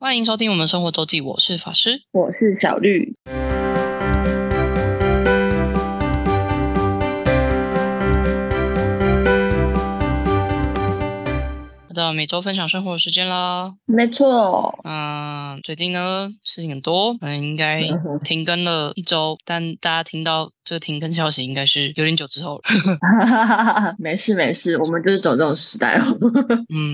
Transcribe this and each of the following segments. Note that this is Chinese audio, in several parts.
欢迎收听我们生活周记，我是法师。我是小绿。又到每周分享生活的时间啦。没错，嗯，最近呢事情很多，嗯，应该停更了一周，但大家听到这个停更消息，应该是有点久之后了。没事没事，我们就是走这种时代哦。嗯，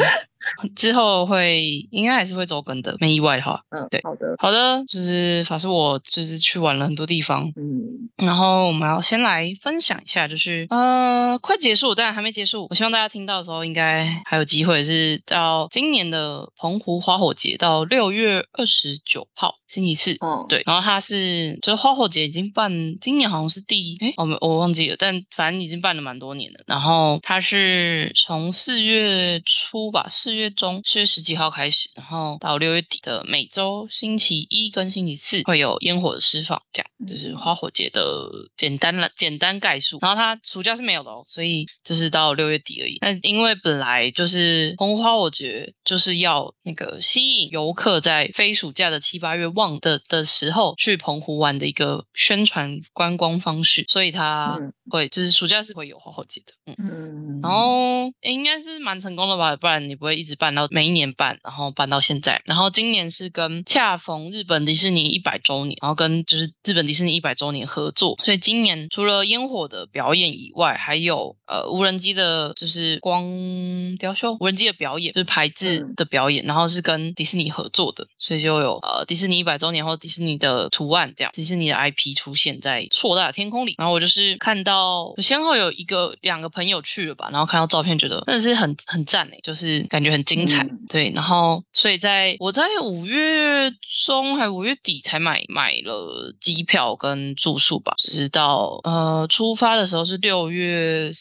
之后会应该还是会走更的，没意外的话。嗯，对好的，好的，就是法师我就是去玩了很多地方，嗯，然后我们要先来分享一下，就是呃，快结束，但还没结束。我希望大家听到的时候，应该还有机会，是到今年的澎湖花火节，到六月二十九号星期四。嗯，对，然后它是，就是花火节已经办，今年好像是第一，哎，我们我忘记了，但反正已经办了蛮多年了。然后它是从四月初吧，四月中，四月十几号开始，然后到六月底的每周星期一跟星期四会有烟火的释放，这样就是花火节的简单了简单概述。然后它暑假是没有的哦，所以就是到六月底而已。那因为本来就是澎湖花火节就是要那个吸引游客在非暑假的七八月旺的的时候去澎湖玩的一个宣传观光方式，所以它嗯。会就是暑假是会有花火节的，嗯。嗯，然后诶应该是蛮成功的吧，不然你不会一直办到每一年办，然后办到现在。然后今年是跟恰逢日本迪士尼一百周年，然后跟就是日本迪士尼一百周年合作，所以今年除了烟火的表演以外，还有呃无人机的，就是光雕秀无人机的表演，就是排字嗯。的表演，然后是跟迪士尼合作的，所以就有呃迪士尼一百周年后迪士尼的图案这样，迪士尼的 IP 出现在硕大的天空里。然后我就是看到，我先后有一个两个朋友去了吧，然后看到照片，觉得真的是很很赞诶，就是感觉很精彩。嗯对，然后所以在我在五月中还五月底才买买了机票跟住宿吧，直到呃出发的时候是六月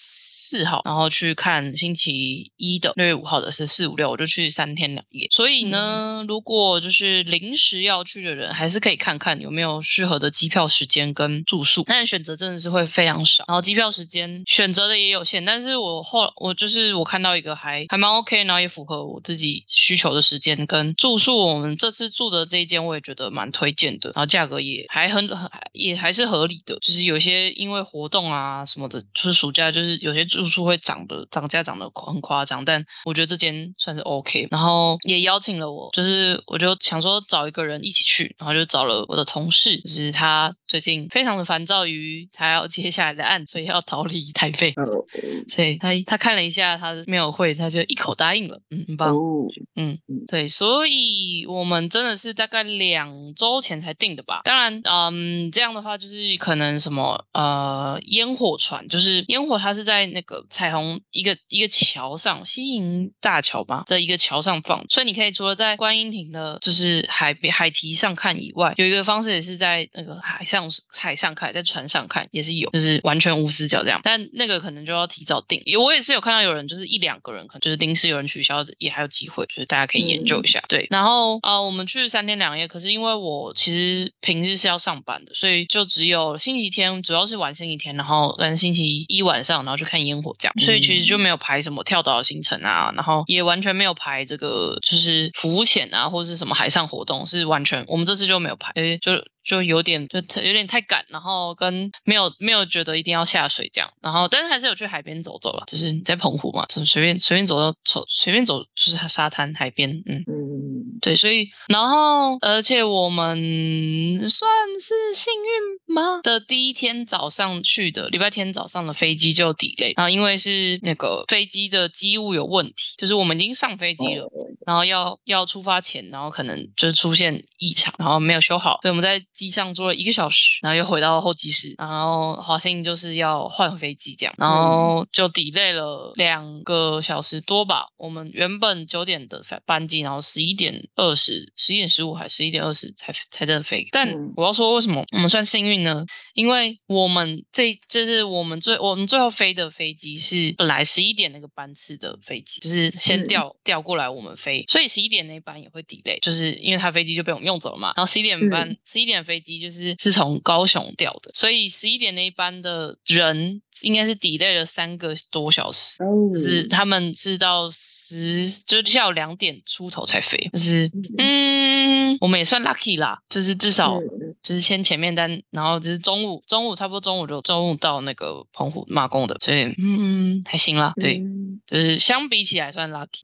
四号，然后去看星期一的六月五号的是四五六，我就去三天两夜。所以呢，如果就是临时要去的人，还是可以看看有没有适合的机票时间跟住宿，但选择真的是会非常少，然后机票时间选择的也有限，但是我后我就是我看到一个还还蛮 OK，然后也符合我自己需求的时间跟住宿，我们这次住的这一间我也觉得蛮推荐的，然后价格也还很很也还是合理的，就是有些因为活动啊什么的，就是暑假就是有些住住宿会涨的涨价涨得很夸张，但我觉得这间算是 OK，然后也邀请了我，就是我就想说找一个人一起去，然后就找了我的同事，就是他最近非常的烦躁于他要接下来的案，所以要逃离台北。哦 所以他他看了一下他的庙会，他就一口答应了，嗯，很棒，哦，嗯嗯，对，所以我们真的是大概两周前才定的吧。当然，嗯，这样的话就是可能什么呃烟火船，就是烟火它是在那个彩虹一个一个桥上，西营大桥吧，在一个桥上放，所以你可以除了在观音亭的，就是海边海堤上看以外，有一个方式也是在那个海上海上看，在船上看也是有，就是完全无死角这样。但那个可能就要提早定，因为我也是有看到有人就是一两个人，可能就是临时有人取消，也还有机会，就是大家可以研究一下。对，然后呃，我们去三天两夜，可是因为我其实平日是要上班的，所以就只有星期天，主要是玩星期天，然后跟星期一晚上，然后去看烟火这样，所以其实就没有排什么跳岛的行程啊，然后也完全没有排这个就是浮潜啊，或者是什么海上活动，是完全我们这次就没有排，诶，就就有点就有点太赶，然后跟没有没有觉得一定要下水这样，然后但是还是有去海边走走了，就是在澎湖嘛，就随便随便走到走随便走就是沙滩海边，嗯。嗯，对，所以然后而且我们算是幸运吗？的第一天早上去的，礼拜天早上的飞机就 delay，然后因为是那个飞机的机务有问题，就是我们已经上飞机了，然后要要出发前，然后可能就是出现异常，然后没有修好，所以我们在机上坐了一个小时，然后又回到候机室，然后华信就是要换飞机这样，然后就 delay 了两个小时多吧。我们原本九点的飞班机，然后十一点二十、十一点十五还十一点二十才才真的飞。但嗯我要说为什么我们算幸运呢？因为我们这就是我们最我们最后飞的飞机是本来十一点那个班次的飞机，就是先嗯调调过来我们飞。飞，所以十一点那班也会 delay，就是因为他飞机就被我们用走了嘛。然后十一点班，十一点飞机就是是从高雄掉的，所以十一点那一班的人应该是 delay 了三个多小时，就是他们是到十就下午两点出头才飞，就是嗯，我们也算 lucky 啦，就是至少就是先前面单，然后就是中午中午差不多中午就中午到那个澎湖马公的，所以嗯还行啦，对，就是相比起来算 lucky。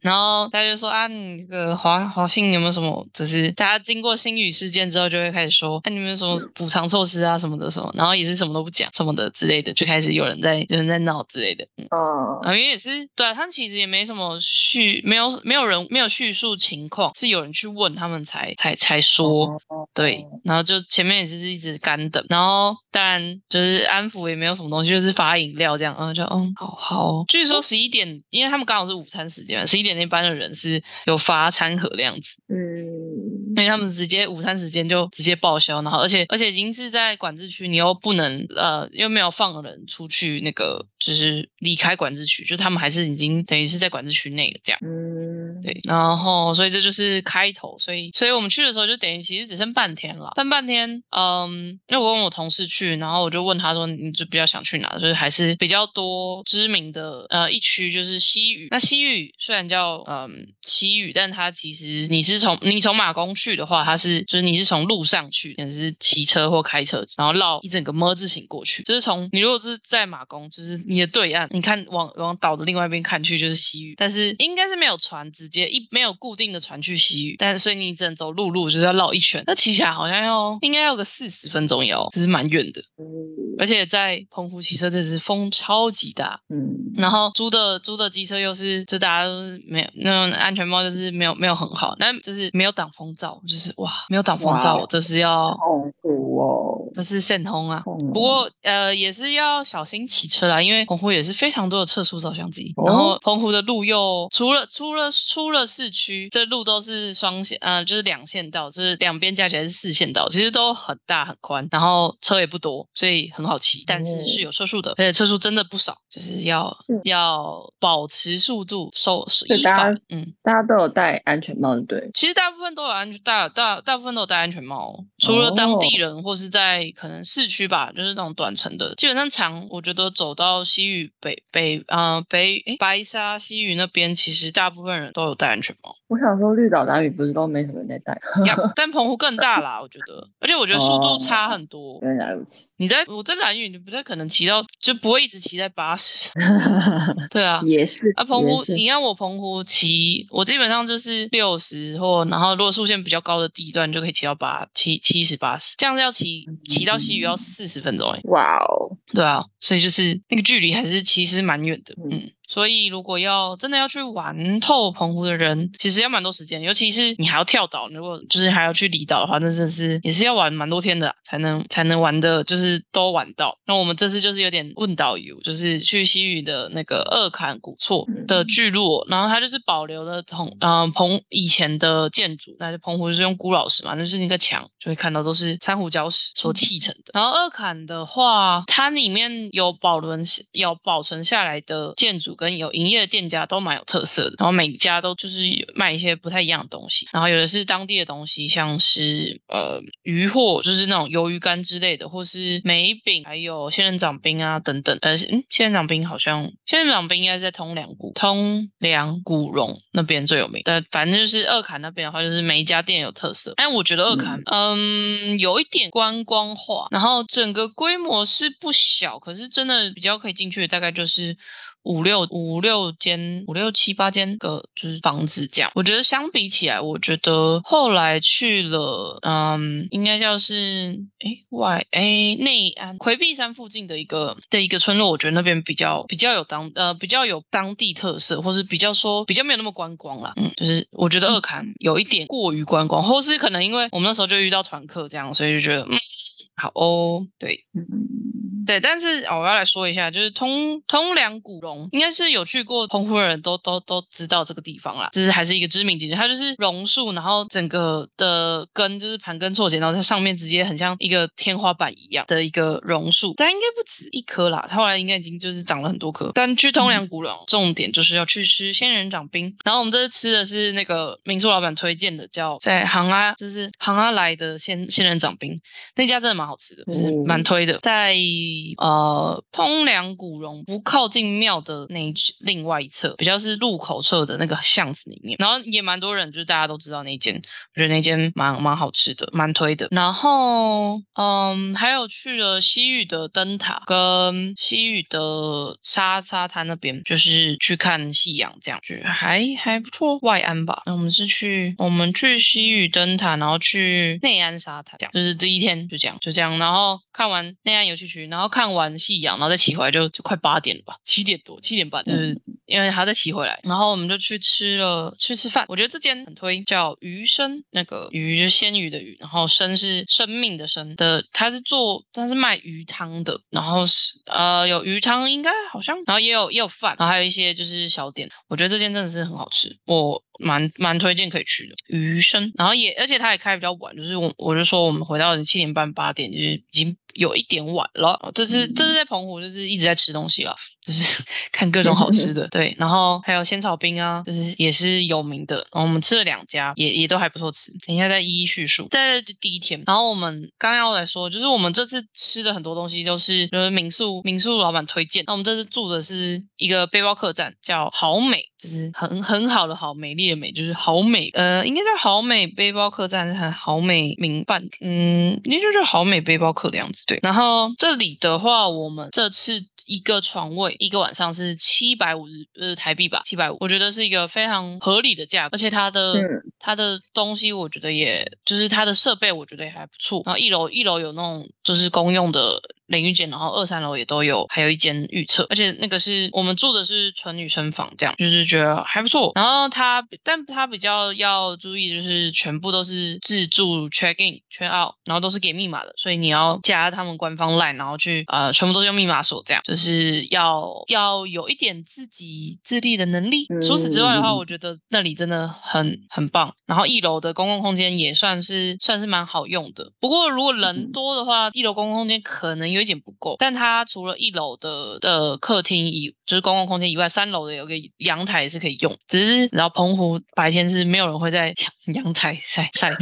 然后大家就说啊，你那个华华信有没有什么？就是大家经过新宇事件之后，就会开始说，哎，你们有什么补偿措施啊什么的什么，然后也是什么都不讲什么的之类的，就开始有人在有人在闹之类的。哦，因为也是对啊，他其实也没什么叙，没有没有人没有叙述情况，是有人去问他们才才才说，对，然后就前面也是一直干等，然后当然就是安抚也没有什么东西，就是发饮料这样，嗯，就嗯好好。据说十一点，因为他们刚好是午餐时间，十一点那班的人是有发餐盒的样子，嗯。因为他们直接午餐时间就直接报销，然后而且而且已经是在管制区，你又不能呃又没有放人出去那个就是离开管制区，就他们还是已经等于是在管制区内了这样。嗯，对，然后所以这就是开头，所以所以我们去的时候就等于其实只剩半天了，但半天，嗯，因为我跟我同事去，然后我就问他说，你就比较想去哪？就是还是比较多知名的呃一区就是西屿，那西屿虽然叫嗯西屿，但它其实你是从你从马公。去去的话，它是就是你是从路上去，可能是骑车或开车，然后绕一整个么字形过去。就是从你如果是在马公，就是你的对岸，你看往往岛的另外一边看去就是西域，但是应该是没有船直接一没有固定的船去西域，但所以你只能走陆路，就是要绕一圈。那骑起来好像要应该要个四十分钟要，就是蛮远的。而且在澎湖骑车，这是风超级大。嗯，然后租的租的机车又是就大家都是没有那种安全帽，就是没有没有很好，那就是没有挡风罩。就是哇，没有挡风罩，这是要痛苦哦，这是线通啊。不过呃，也是要小心骑车啦，因为澎湖也是非常多的测速照相机。然后澎湖的路又除了除了出了市区，这路都是双线，呃，就是两线道，就是两边加起来是四线道，其实都很大很宽，然后车也不多，所以很好骑。但是是有测速的，而且测速真的不少，就是要要保持速度，收依法。嗯，大家都有戴安全帽，对。其实大部分都有安全。大大大部分都有戴安全帽，除了当地人或是在可能市区吧，就是那种短程的。基本上长，我觉得走到西域北北啊北白沙西域那边，其实大部分人都有戴安全帽。我想说，绿岛、蓝屿不是都没什么人在戴？但澎湖更大啦，我觉得，而且我觉得速度差很多。原来如此。你在我在蓝屿，你不太可能骑到，就不会一直骑在八十。对啊，也是。啊，澎湖，你让我澎湖骑，我基本上就是六十或，然后如果速线比较高的地段，就可以骑到八七七十八十。这样子要骑骑到西屿要四十分钟哎。哇哦。对啊，所以就是那个距离还是其实蛮远的，嗯。所以，如果要真的要去玩透澎湖的人，其实要蛮多时间，尤其是你还要跳岛，如果就是还要去离岛的话，那真的是也是要玩蛮多天的，才能才能玩的，就是都玩到。那我们这次就是有点问导游，就是去西屿的那个二坎古厝的聚落，然后它就是保留了从嗯澎以前的建筑，那就澎湖就是用古老石嘛，就是那个墙就会看到都是珊瑚礁石所砌成的。然后二坎的话，它里面有保存有保存下来的建筑。跟有营业的店家都蛮有特色的，然后每家都就是卖一些不太一样的东西，然后有的是当地的东西，像是呃鱼货，就是那种鱿鱼干之类的，或是梅饼，还有仙人掌冰啊等等。呃，嗯，仙人掌冰好像仙人掌冰应该在通梁谷通梁古榕那边最有名，但反正就是二坎那边的话，就是每一家店有特色。但我觉得二坎嗯有一点观光化，然后整个规模是不小，可是真的比较可以进去的大概就是。五六五六间五六七八间个就是房子这样，我觉得相比起来，我觉得后来去了，嗯，应该叫是哎外哎内安魁壁山附近的一个的一个村落，我觉得那边比较比较有当呃比较有当地特色，或是比较说比较没有那么观光啦。嗯，就是我觉得二坎有一点过于观光，或是可能因为我们那时候就遇到团客这样，所以就觉得嗯。好哦，对。嗯，对，但是哦，我要来说一下，就是通通梁古榕，应该是有去过澎湖的人都都都知道这个地方啦，就是还是一个知名景点。它就是榕树，然后整个的根就是盘根错节，然后在上面直接很像一个天花板一样的一个榕树，但应该不止一棵啦，它后来应该已经就是长了很多棵。但去通梁古榕，重点就是要去吃仙人掌冰，然后我们这次吃的是那个民宿老板推荐的，叫在杭阿，就是杭阿来的仙仙人掌冰，那家真的蛮好吃的，就是嗯蛮推的，在呃通梁古榕不靠近庙的那一另外一侧，比较是入口侧的那个巷子里面，然后也蛮多人，就是大家都知道那间，我觉得那间蛮蛮好吃的，蛮推的。然后嗯，还有去了西域的灯塔跟西域的沙沙滩那边，就是去看夕阳，这样觉得还还不错。外安吧，那我们是去我们去西域灯塔，然后去内安沙滩，这样就是第一天就这样就这样，然后看完内岸游戏区，然后看完夕阳，然后再骑回来就就快八点了吧，七点多七点半，就是因为还要再骑回来，然后我们就去吃了去吃饭，我觉得这间很推，叫鱼生，那个鱼就是鲜鱼的鱼，然后生是生命的生的，它是做它是卖鱼汤的，然后是呃有鱼汤应该好像，然后也有也有饭，然后还有一些就是小点，我觉得这间真的是很好吃，我蛮蛮推荐可以去的。鱼生，然后也而且他也开比较晚，就是我我就说我们回到七点半八点就是已经有一点晚了，这是这是在澎湖就是一直在吃东西了，就是 看各种好吃的，对，然后还有仙草冰啊，就是也是有名的，然后我们吃了两家，也也都还不错吃，等一下再一一叙述。在第一天，然后我们刚刚要来说，就是我们这次吃的很多东西都是就是民宿民宿老板推荐，那我们这次住的是一个背包客栈，叫好美，就是很很好的好，美丽的美，就是好美，呃，应该叫好美背包客栈，还是好美民办，嗯，应该就是好美背包客的样子，对。然后这里的话，我们这次一个床位一个晚上是七百五十呃台币吧，七百五，我觉得是一个非常合理的价格，而且它的、嗯它的东西，我觉得也就是它的设备，我觉得也还不错。然后一楼一楼有那种就是公用的淋浴间，然后二三楼也都有，还有一间浴厕，而且那个是我们住的是纯女生房，这样就是觉得还不错。然后它，但它比较要注意，就是全部都是自助 check in check out，然后都是给密码的，所以你要加他们官方 line，然后去呃全部都是用密码锁，这样就是要要有一点自己自立的能力。除此之外的话，嗯我觉得那里真的很很棒。然后一楼的公共空间也算是算是蛮好用的，不过如果人嗯多的话，一楼公共空间可能有一点不够。但它除了一楼的的客厅以就是公共空间以外，三楼的有个阳台也是可以用。只是然后澎湖白天是没有人会在阳 阳台晒晒的，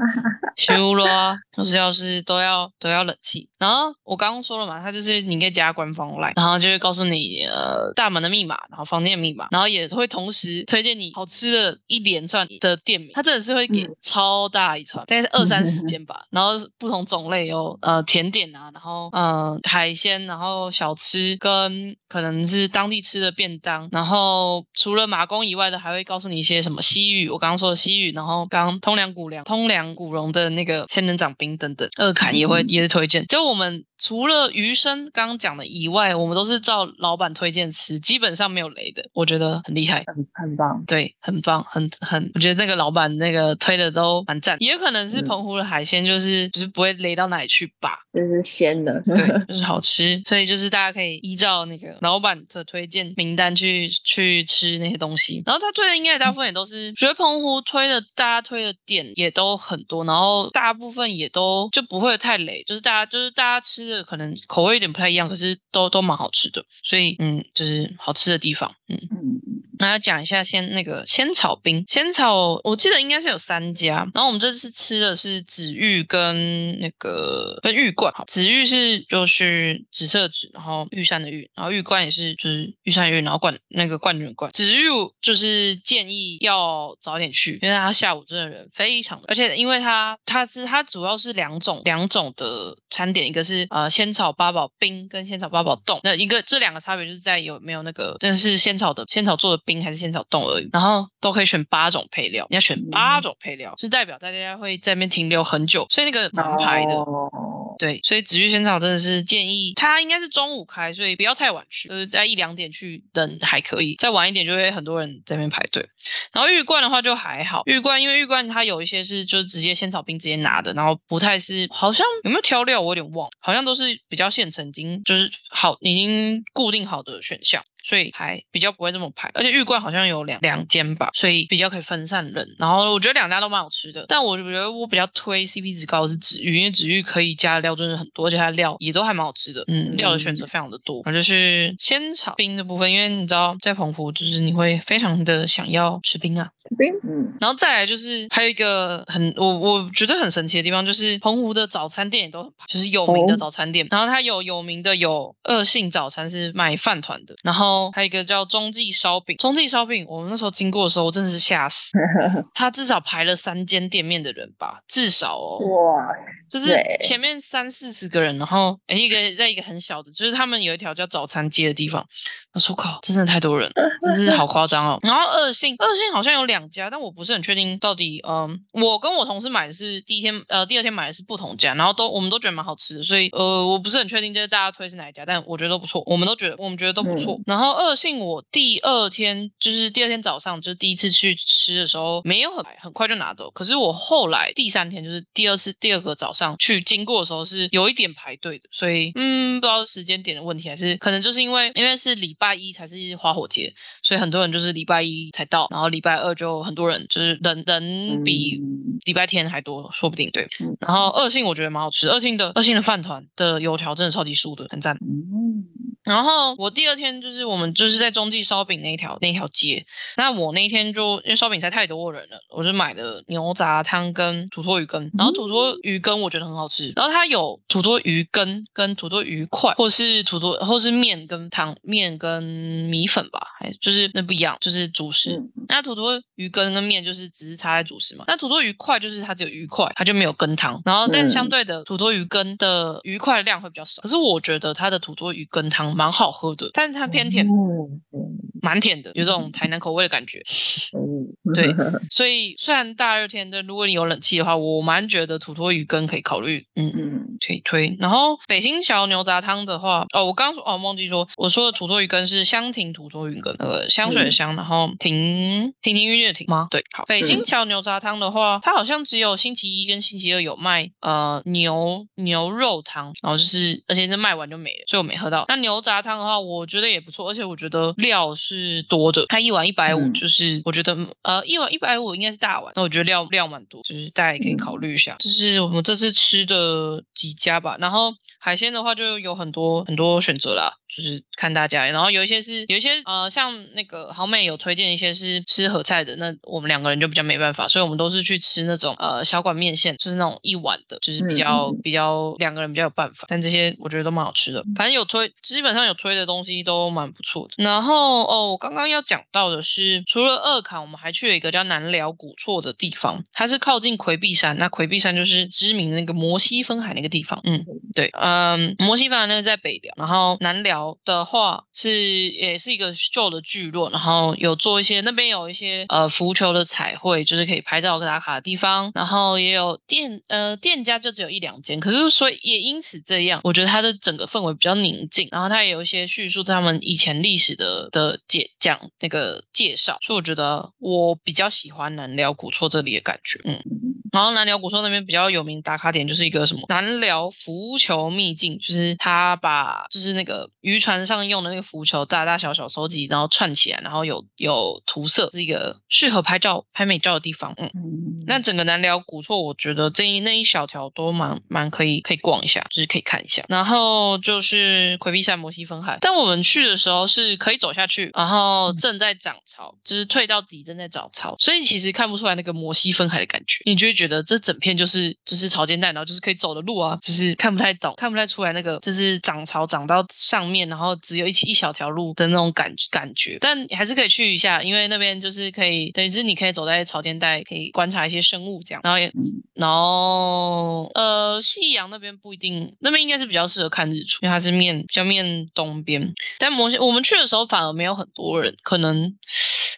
修了啊，就是要是都要都要冷气。然后我刚刚说了嘛，它就是你可以加官方 line，然后就会告诉你呃大门的密码，然后房间的密码，然后也会同时推荐你好吃的一连串的店名。它真的是会给嗯超大一串，大概是二三十间吧，然后不同种类有呃甜点啊，然后呃海鲜，然后小吃跟可能是当地吃的便当，然后除了马公以外的，还会告诉你一些什么西域，我刚刚说的西域，然后刚刚通梁古梁、通梁古榕的那个仙人掌冰等等，二坎也会嗯也是推荐。就我们除了鱼生刚刚讲的以外，我们都是照老板推荐吃，基本上没有雷的，我觉得很厉害。很很棒。对，很棒，很很，我觉得那个老板那个推的都蛮赞，也可能是嗯澎湖的海鲜，就是、就是不会雷到哪里去吧。就是鲜的，对，就是好吃，所以就是大家可以依照那个老板的推荐名单去去吃那些东西。然后他推的应该大部分也都是，觉得澎湖推的大家推的店也都很多，然后大部分也都就不会太雷，就是大家就是大家吃的可能口味有点不太一样，可是都都蛮好吃的。所以嗯，就是好吃的地方，嗯。嗯，那要讲一下先那个仙草冰，仙草我记得应该是有三家，然后我们这次吃的是紫玉跟那个跟玉冠，好，紫玉是就是紫色紫，然后玉山的玉，然后玉冠也是就是玉山玉，然后冠那个冠军冠，紫玉就是建议要早点去，因为他下午真的人非常，而且因为他他是他主要是两种两种的餐点，一个是呃仙草八宝冰跟仙草八宝冻，那一个这两个差别就是在有没有那个但是仙草的仙草做的冰还是仙草冻而已，然后都可以选八种配料，你要选八种配料，就代表大家会在那边停留很久，所以那个蛮排的。哦对，所以紫玉仙草真的是建议，它应该是中午开，所以不要太晚去，就是在一两点去等还可以，再晚一点就会很多人在那边排队。然后玉冠的话就还好，玉冠因为玉冠它有一些是就是直接仙草冰直接拿的，然后不太是好像有没有调料我有点忘，好像都是比较现成，已经就是好已经固定好的选项。所以还比较不会这么排，而且玉冠好像有两两间吧，所以比较可以分散人。然后我觉得两家都蛮好吃的，但我觉得我比较推 CP 值高的是紫玉，因为紫玉可以加的料真的很多，而且它料也都还蛮好吃的。嗯，料的选择非常的多。然后就是仙草冰的部分，因为你知道在澎湖就是你会非常的想要吃冰啊。冰，嗯，然后再来就是还有一个很我我觉得很神奇的地方，就是澎湖的早餐店也都很就是有名的早餐店。然后它有有名的有二性早餐是卖饭团的，然后还有一个叫中记烧饼。中记烧饼，我们那时候经过的时候，我真的是吓死，他至少排了三间店面的人吧，至少哦，哇，就是前面三四十个人，然后一个在一个很小的，就是他们有一条叫早餐街的地方。我说靠，真的太多人，真是好夸张哦。然后二性，二性好像有两家，但我不是很确定到底。嗯，我跟我同事买的是第一天，呃，第二天买的是不同家，然后都我们都觉得蛮好吃的，所以呃，我不是很确定就是大家推是哪一家，但我觉得都不错，我们都觉得我们觉得都不错。然后二信我第二天就是第二天早上就是第一次去吃的时候没有很很快就拿走，可是我后来第三天就是第二次第二个早上去经过的时候是有一点排队的，所以嗯，不知道是时间点的问题还是可能就是因为因为是。礼拜一才是花火节，所以很多人就是礼拜一才到，然后礼拜二就很多人，就是人人比礼拜天还多，说不定对。然后二信我觉得蛮好吃，二信的二信的饭团的油条真的超级酥的，很赞。然后我第二天就是我们就是在中继烧饼那条那条街，那我那天就因为烧饼菜太多人了，我就买了牛杂汤跟土托鱼羹，然后土托鱼羹我觉得很好吃，然后它有土托鱼羹跟土托鱼块，或是土托或是面跟汤面跟米粉吧，还就是那不一样，就是主食。那土托鱼羹跟面就是只是插在主食嘛，那土托鱼块就是它只有鱼块，它就没有羹汤，然后但相对的土托鱼羹的鱼块量会比较少，可是我觉得它的土托鱼羹汤。蛮好喝的，但是它偏甜，蛮甜的，有这种台南口味的感觉。对，所以虽然大热天的，如果你有冷气的话，我蛮觉得土托鱼羹可以考虑，嗯嗯，推推。然后北新桥牛杂汤的话，哦，我刚说哦，忘记说，我说的土托鱼羹是香亭土托鱼羹，那个香水的香，然后亭亭亭玉吗？对，好。北新桥牛杂汤的话，它好像只有星期一跟星期二有卖，呃，牛牛肉汤，然后就是而且是卖完就没了，所以我没喝到。那牛杂汤的话，我觉得也不错，而且我觉得料是多的，它一碗一百五，就是我觉得呃。一碗一百五应该是大碗，那我觉得料料蛮多，就是大家也可以考虑一下。这是我们这次吃的几家吧，然后海鲜的话就有很多很多选择啦。就是看大家，然后有一些是有一些呃，像那个好美有推荐一些是吃合菜的，那我们两个人就比较没办法，所以我们都是去吃那种呃小馆面线，就是那种一碗的，就是比较比较两个人比较有办法。但这些我觉得都蛮好吃的，反正有推，基本上有推的东西都蛮不错的。然后哦，我刚刚要讲到的是，除了二坎，我们还去了一个叫南寮古厝的地方，它是靠近魁壁山，那魁壁山就是知名的那个摩西分海那个地方。嗯，对，嗯，摩西分海那个在北寮，然后南寮。的话是也是一个旧的聚落，然后有做一些那边有一些呃浮球的彩绘，就是可以拍照打卡的地方，然后也有店呃店家就只有一两间，可是所以也因此这样，我觉得它的整个氛围比较宁静，然后它也有一些叙述他们以前历史的的介讲那个介绍，所以我觉得我比较喜欢南寮古厝这里的感觉，嗯。然后南寮古厝那边比较有名打卡点就是一个什么南寮浮球秘境，就是他把就是那个渔船上用的那个浮球大大小小收集，然后串起来，然后有有涂色，是一个适合拍照拍美照的地方。嗯，那整个南寮古厝，我觉得这一那一小条都蛮蛮可以可以逛一下，就是可以看一下。然后就是魁壁山摩西分海，但我们去的时候是可以走下去，然后正在涨潮，就是退到底正在涨潮，所以其实看不出来那个摩西分海的感觉，你就会。觉得这整片就是就是潮间带，然后就是可以走的路啊，就是看不太懂，看不太出来那个就是涨潮涨到上面，然后只有一一小条路的那种感感觉。但还是可以去一下，因为那边就是可以，等于是你可以走在潮间带，可以观察一些生物这样。然后也，然后呃，夕阳那边不一定，那边应该是比较适合看日出，因为它是面比较面东边。但摩西我们去的时候反而没有很多人，可能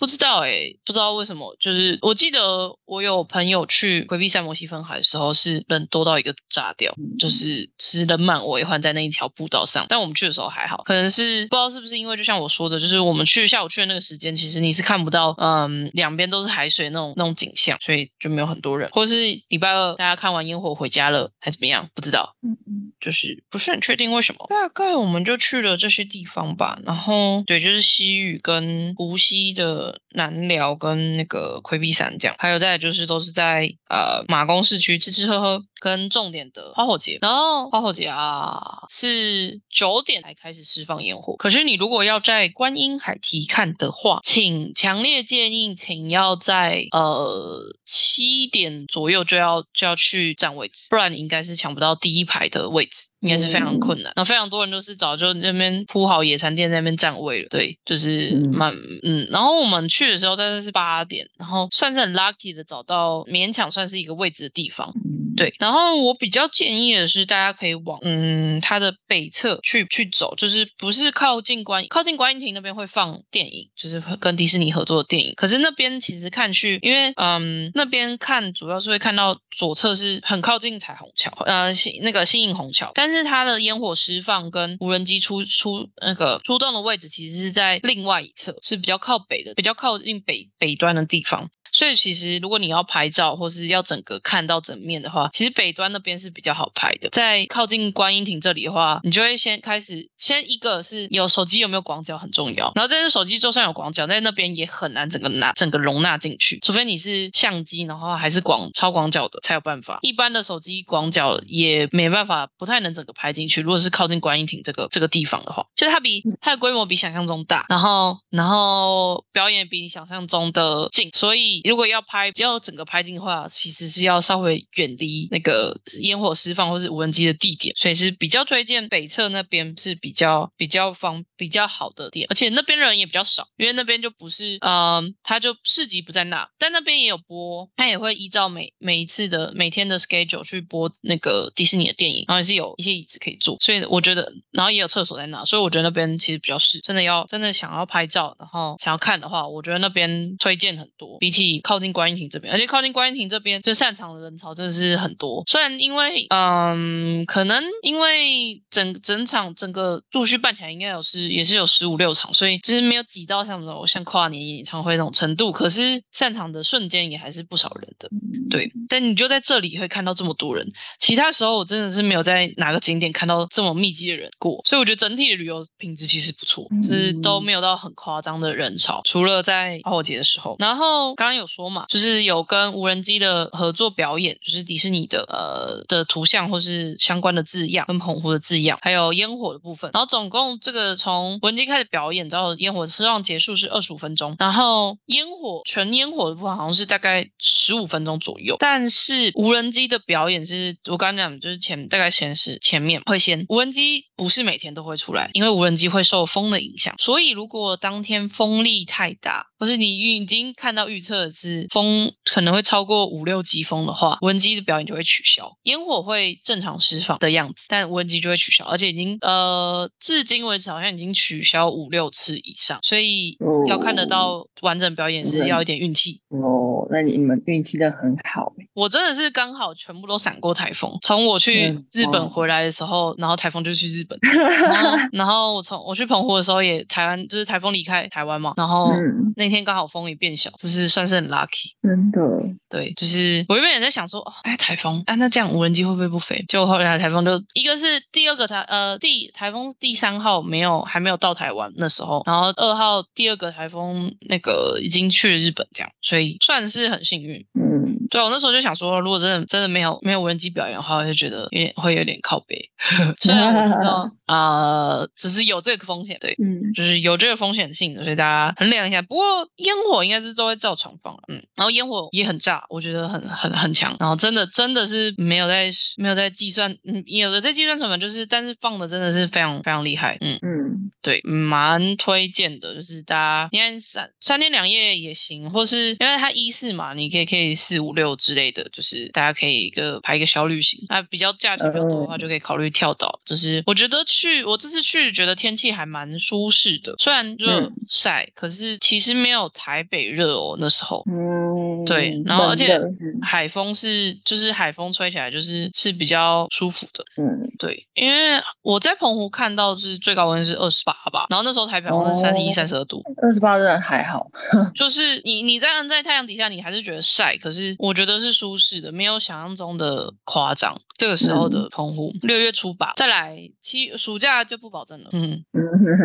不知道哎，不知道为什么，就是我记得我有朋友去回避赛摩西分海的时候，是人多到一个炸掉，就是是人满为患在那一条步道上。但我们去的时候还好，可能是不知道是不是因为就像我说的，就是我们去下午去的那个时间，其实你是看不到，嗯，两边都是海水那种那种景象，所以就没有很多人，或者是礼拜二大家看完烟火回家了，还怎么样？不知道，嗯嗯，就是不是很确定为什么。大概我们就去了这些地方吧，然后对，就是西语跟无锡的南寮跟那个魁壁山这样，还有再就是都是在呃马公市区吃吃喝喝。跟重点的花火节，然后花火节啊是九点才开始释放烟火。可是你如果要在观音海堤看的话，请强烈建议，请要在呃七点左右就要就要去占位置，不然你应该是抢不到第一排的位置，应该是非常困难。那非常多人都是早就那边铺好野餐垫在那边占位了，对，就是蛮嗯。然后我们去的时候大概是八点，然后算是很 lucky 的找到勉强算是一个位置的地方，对，然后。我比较建议的是，大家可以往嗯它的北侧去去走，就是不是靠近观靠近观音亭那边会放电影，就是跟迪士尼合作的电影。可是那边其实看去，因为嗯那边看主要是会看到左侧是很靠近彩虹桥，呃新那个新颖虹桥，但是是它的烟火释放跟无人机出出那个出动的位置其实是在另外一侧，是比较靠北的，比较靠近北北端的地方。所以其实如果你要拍照或是要整个看到整面的话，其实北端那边是比较好拍的。在靠近观音亭这里的话，你就会先开始，先一个是有手机有没有广角很重要。然后但是手机就算有广角，在那边也很难整个拿整个容纳进去，除非你是相机，然后还是广超广角的才有办法。一般的手机广角也没办法，不太能整个拍进去。如果是靠近观音亭这个这个地方的话，就是它比它的规模比想象中大，然后然后表演比你想象中的近，所以。如果要拍，只要整个拍进的话，其实是要稍微远离那个烟火释放或是无人机的地点，所以是比较推荐北侧那边是比较比较方比较好的点，而且那边人也比较少，因为那边就不是，嗯，他就市集不在那，但那边也有播，他也会依照每每一次的每天的 schedule 去播那个迪士尼的电影，然后也是有一些椅子可以坐，所以我觉得，然后也有厕所在那，所以我觉得那边其实比较适，真的要真的想要拍照，然后想要看的话，我觉得那边推荐很多，比起。靠近观音亭这边，而且靠近观音亭这边，就擅长的人潮真的是很多。虽然因为，嗯，可能因为整整场整个陆续办起来，应该有是也是有十五六场，所以其实没有挤到像那种像跨年演唱会那种程度。可是擅长的瞬间也还是不少人的，对。但你就在这里会看到这么多人，其他时候我真的是没有在哪个景点看到这么密集的人过。所以我觉得整体的旅游品质其实不错，就是都没有到很夸张的人潮，除了在花火节的时候。然后刚刚有。有说嘛，就是有跟无人机的合作表演，就是迪士尼的呃的图像或是相关的字样，跟澎湖的字样，还有烟火的部分。然后总共这个从无人机开始表演到烟火释放结束是二十五分钟，然后烟火全烟火的部分好像是大概十五分钟左右。但是无人机的表演是我刚刚讲，就是前大概前是前面会先无人机不是每天都会出来，因为无人机会受风的影响，所以如果当天风力太大，或是你已经看到预测。是风可能会超过五六级风的话，无人机的表演就会取消，烟火会正常释放的样子，但无人机就会取消，而且已经呃，至今为止好像已经取消五六次以上，所以要看得到完整表演是要一点运气哦。那你们运气的很好，我真的是刚好全部都闪过台风。从我去日本回来的时候，然后台风就去日本，然后我从我去澎湖的时候也台湾就是台风离开台湾嘛，然后那天刚好风也变小，就是算是很。lucky，真的，对，就是我原本也在想说，哦，哎，台风，啊，那这样无人机会不会不飞？就后来台风就一个是第二个台，呃，第台风第三号没有还没有到台湾那时候，然后二号第二个台风那个已经去了日本，这样，所以算是很幸运。嗯，对我那时候就想说，如果真的真的没有没有无人机表演的话，我就觉得有点会有点靠背。虽然我知道啊，只是有这个风险，对，嗯，就是有这个风险性的，所以大家衡量一下。不过烟火应该是都会照常放。嗯，然后烟火也很炸，我觉得很很很强。然后真的真的是没有在没有在计算，嗯，有的在计算成本，就是但是放的真的是非常非常厉害。嗯嗯，对，蛮推荐的，就是大家你看三三天两夜也行，或是因为它一四嘛，你可以可以四五六之类的，就是大家可以一个排一个小旅行。那比较价钱比较多的话，就可以考虑跳岛。就是我觉得去去，我这次去觉得天气还蛮舒适的，虽然热嗯晒，可是其实没有台北热哦。那时候嗯，对然后而且海风是就是海风吹起来就是是比较舒服的。嗯，对，因为我在澎湖看到是最高温是二十八吧，然后那时候台北好像是三十一、哦三十二度，二十八真的还好。就是你你在在太阳底下，你还是觉得晒，可是我觉得是舒适的，没有想象中的夸张。这个时候的澎湖，六月初吧，再来七暑假就不保证了。嗯，嗯，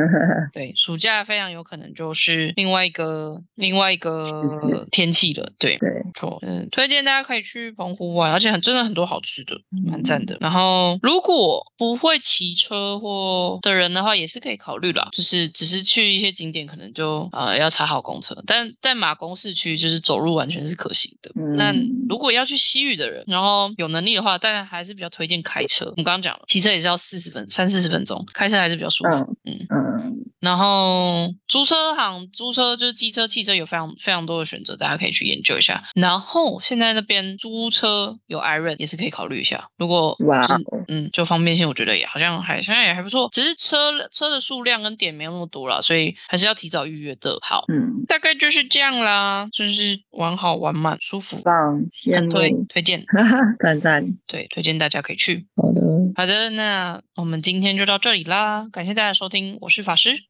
对，暑假非常有可能就是另外一个另外一个天气了。对。对，没错，嗯，推荐大家可以去澎湖玩，而且很真的很多好吃的，蛮赞嗯的。然后如果不会骑车或的人的话，也是可以考虑啦，就是只是去一些景点，可能就呃要查好公车，但在马公市区就是走路完全是可行的。那嗯如果要去西域的人，然后有能力的话，当然还是比较推荐开车。我们刚刚讲了，骑车也是要四十分三四十分钟，开车还是比较舒服。嗯嗯嗯，然后租车行租车就是机车、汽车有非常非常多的选择，大家可以去研究一下。然后现在那边租车有 iRent 也是可以考虑一下，如果哇就是哦，嗯，就方便性我觉得也好像还现在也还不错，只是车车的数量跟点没有那么多了，所以还是要提早预约的好。嗯，大概就是这样啦，就是玩好玩满舒服，棒，羡很推慕，推荐，哈哈，赞赞，对，推荐大家可以去。好的，好的，那我们今天就到这里啦，感谢大家收听，我是法师，